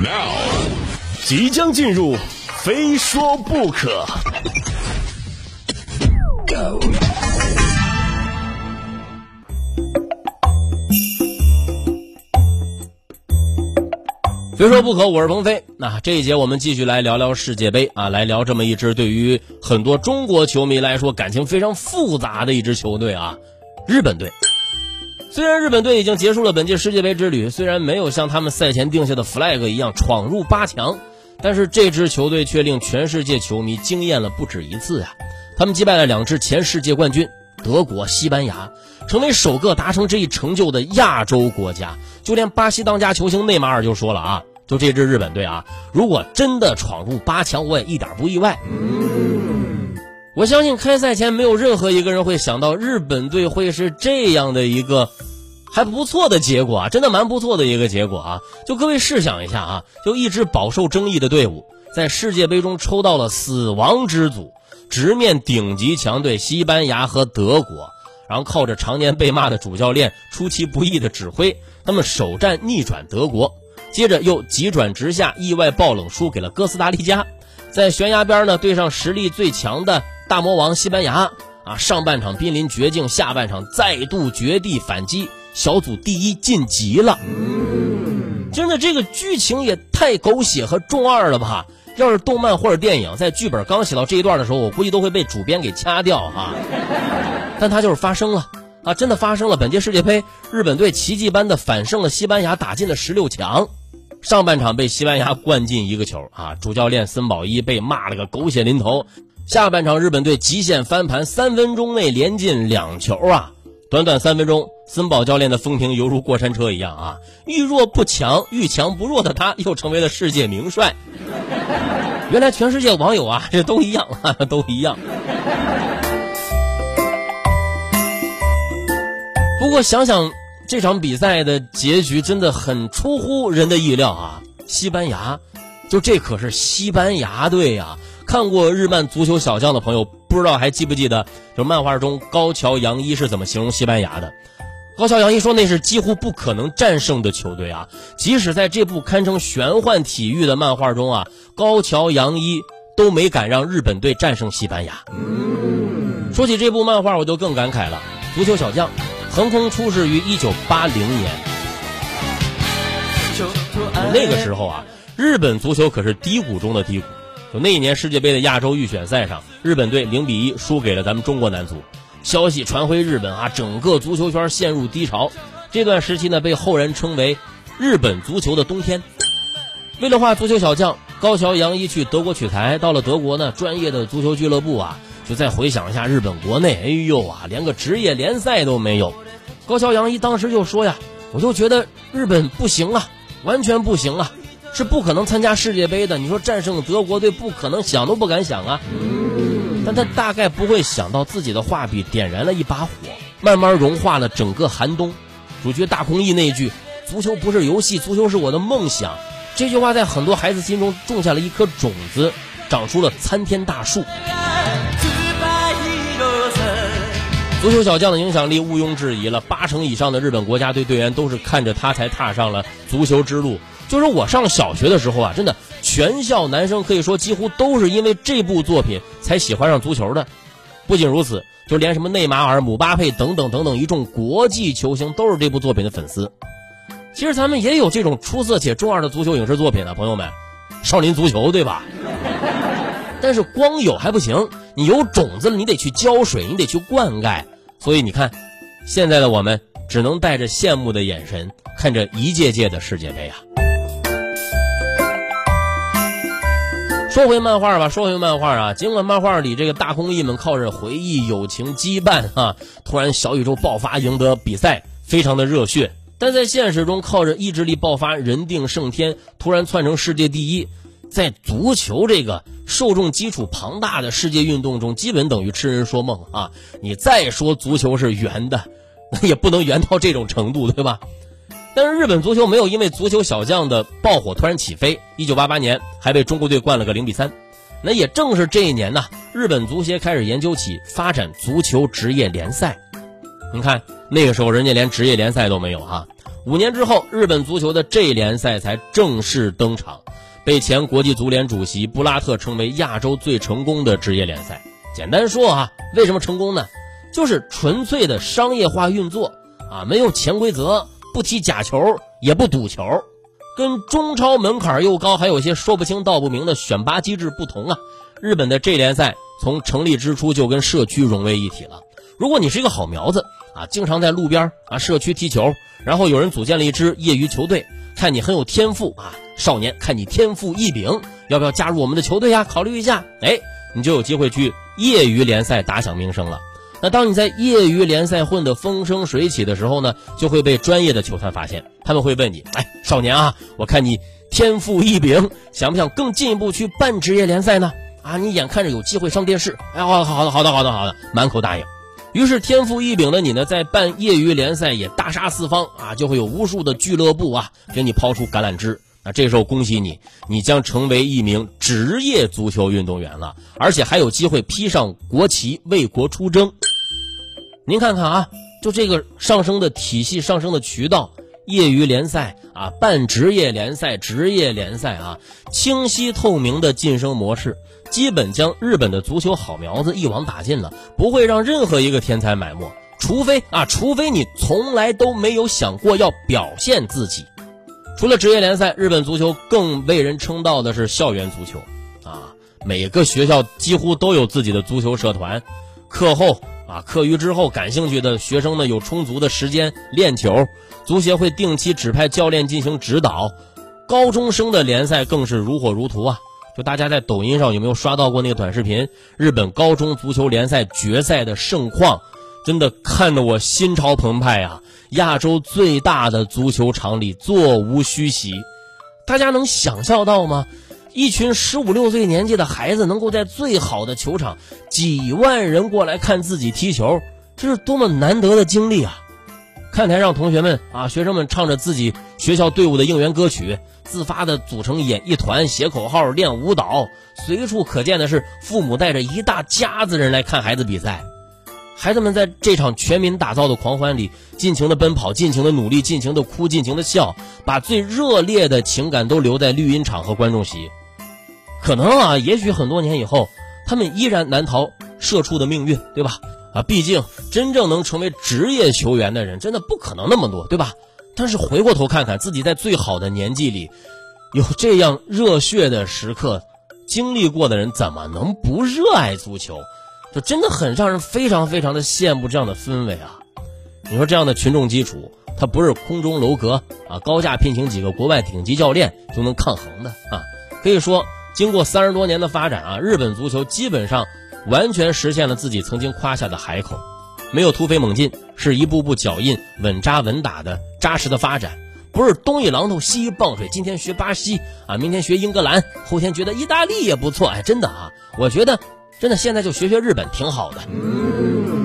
Now，即将进入，非说不可。非说不可，我是鹏飞。那这一节我们继续来聊聊世界杯啊，来聊这么一支对于很多中国球迷来说感情非常复杂的一支球队啊，日本队。虽然日本队已经结束了本届世界杯之旅，虽然没有像他们赛前定下的 flag 一样闯入八强，但是这支球队却令全世界球迷惊艳了不止一次呀！他们击败了两支前世界冠军德国、西班牙，成为首个达成这一成就的亚洲国家。就连巴西当家球星内马尔就说了啊，就这支日本队啊，如果真的闯入八强，我也一点不意外。我相信开赛前没有任何一个人会想到日本队会是这样的一个还不错的结果啊，真的蛮不错的一个结果啊！就各位试想一下啊，就一支饱受争议的队伍，在世界杯中抽到了死亡之组，直面顶级强队西班牙和德国，然后靠着常年被骂的主教练出其不意的指挥，他们首战逆转德国，接着又急转直下，意外爆冷输给了哥斯达黎加，在悬崖边呢对上实力最强的。大魔王西班牙啊，上半场濒临绝境，下半场再度绝地反击，小组第一晋级了。真的，这个剧情也太狗血和中二了吧！要是动漫或者电影，在剧本刚写到这一段的时候，我估计都会被主编给掐掉哈。但它就是发生了啊，真的发生了！本届世界杯，日本队奇迹般的反胜了西班牙，打进了十六强。上半场被西班牙灌进一个球啊，主教练森保一被骂了个狗血淋头。下半场，日本队极限翻盘，三分钟内连进两球啊！短短三分钟，森保教练的风评犹如过山车一样啊！遇弱不强，遇强不弱的他，又成为了世界名帅。原来全世界网友啊，这都一样，都一样。不过想想这场比赛的结局，真的很出乎人的意料啊！西班牙，就这可是西班牙队呀！看过日漫足球小将的朋友，不知道还记不记得，就漫画中高桥洋一是怎么形容西班牙的？高桥洋一说那是几乎不可能战胜的球队啊！即使在这部堪称玄幻体育的漫画中啊，高桥洋一都没敢让日本队战胜西班牙。说起这部漫画，我就更感慨了。足球小将横空出世于一九八零年，那个时候啊，日本足球可是低谷中的低谷。就那一年世界杯的亚洲预选赛上，日本队零比一输给了咱们中国男足。消息传回日本啊，整个足球圈陷入低潮。这段时期呢，被后人称为“日本足球的冬天”。为了画足球小将，高桥洋一去德国取材。到了德国呢，专业的足球俱乐部啊，就再回想一下日本国内，哎呦啊，连个职业联赛都没有。高桥洋一当时就说呀：“我就觉得日本不行啊，完全不行啊。”是不可能参加世界杯的。你说战胜德国队不可能，想都不敢想啊！但他大概不会想到自己的画笔点燃了一把火，慢慢融化了整个寒冬。主角大空翼那句“足球不是游戏，足球是我的梦想”，这句话在很多孩子心中种下了一颗种子，长出了参天大树。足球小将的影响力毋庸置疑了，八成以上的日本国家队队员都是看着他才踏上了足球之路。就是我上小学的时候啊，真的全校男生可以说几乎都是因为这部作品才喜欢上足球的。不仅如此，就连什么内马尔、姆巴佩等等等等一众国际球星都是这部作品的粉丝。其实咱们也有这种出色且中二的足球影视作品啊，朋友们，少林足球对吧？但是光有还不行，你有种子了，你得去浇水，你得去灌溉。所以你看，现在的我们只能带着羡慕的眼神看着一届届的世界杯啊。说回漫画吧，说回漫画啊。尽管漫画里这个大空翼们靠着回忆、友情羁绊啊，突然小宇宙爆发，赢得比赛，非常的热血。但在现实中，靠着意志力爆发，人定胜天，突然窜成世界第一，在足球这个受众基础庞大的世界运动中，基本等于痴人说梦啊！你再说足球是圆的，那也不能圆到这种程度，对吧？但是日本足球没有因为足球小将的爆火突然起飞。一九八八年还被中国队灌了个零比三。那也正是这一年呢，日本足协开始研究起发展足球职业联赛。你看那个时候人家连职业联赛都没有啊。五年之后，日本足球的 J 联赛才正式登场，被前国际足联主席布拉特称为亚洲最成功的职业联赛。简单说啊，为什么成功呢？就是纯粹的商业化运作啊，没有潜规则，不踢假球，也不赌球，跟中超门槛又高，还有些说不清道不明的选拔机制不同啊。日本的 J 联赛从成立之初就跟社区融为一体了。如果你是一个好苗子啊，经常在路边啊社区踢球。然后有人组建了一支业余球队，看你很有天赋啊，少年，看你天赋异禀，要不要加入我们的球队呀？考虑一下，哎，你就有机会去业余联赛打响名声了。那当你在业余联赛混得风生水起的时候呢，就会被专业的球团发现，他们会问你，哎，少年啊，我看你天赋异禀，想不想更进一步去办职业联赛呢？啊，你眼看着有机会上电视，哎，好，好的，好的，好的，好的，满口答应。于是天赋异禀的你呢，在办业余联赛也大杀四方啊，就会有无数的俱乐部啊给你抛出橄榄枝。那这时候恭喜你，你将成为一名职业足球运动员了，而且还有机会披上国旗为国出征。您看看啊，就这个上升的体系、上升的渠道，业余联赛啊，半职业联赛、职业联赛啊，清晰透明的晋升模式。基本将日本的足球好苗子一网打尽了，不会让任何一个天才埋没，除非啊，除非你从来都没有想过要表现自己。除了职业联赛，日本足球更为人称道的是校园足球，啊，每个学校几乎都有自己的足球社团，课后啊，课余之后，感兴趣的学生呢有充足的时间练球，足协会定期指派教练进行指导，高中生的联赛更是如火如荼啊。就大家在抖音上有没有刷到过那个短视频？日本高中足球联赛决赛的盛况，真的看得我心潮澎湃啊！亚洲最大的足球场里座无虚席，大家能想象到吗？一群十五六岁年纪的孩子能够在最好的球场，几万人过来看自己踢球，这是多么难得的经历啊！看台上同学们啊，学生们唱着自己学校队伍的应援歌曲。自发的组成演艺团，写口号，练舞蹈，随处可见的是父母带着一大家子人来看孩子比赛。孩子们在这场全民打造的狂欢里，尽情的奔跑，尽情的努力，尽情的哭，尽情的笑，把最热烈的情感都留在绿茵场和观众席。可能啊，也许很多年以后，他们依然难逃社畜的命运，对吧？啊，毕竟真正能成为职业球员的人，真的不可能那么多，对吧？但是回过头看看自己在最好的年纪里，有这样热血的时刻，经历过的人怎么能不热爱足球？真的很让人非常非常的羡慕这样的氛围啊！你说这样的群众基础，它不是空中楼阁啊，高价聘请几个国外顶级教练就能抗衡的啊！可以说，经过三十多年的发展啊，日本足球基本上完全实现了自己曾经夸下的海口。没有突飞猛进，是一步步脚印，稳扎稳打的扎实的发展，不是东一榔头西一棒槌，今天学巴西啊，明天学英格兰，后天觉得意大利也不错，哎，真的啊，我觉得真的现在就学学日本挺好的。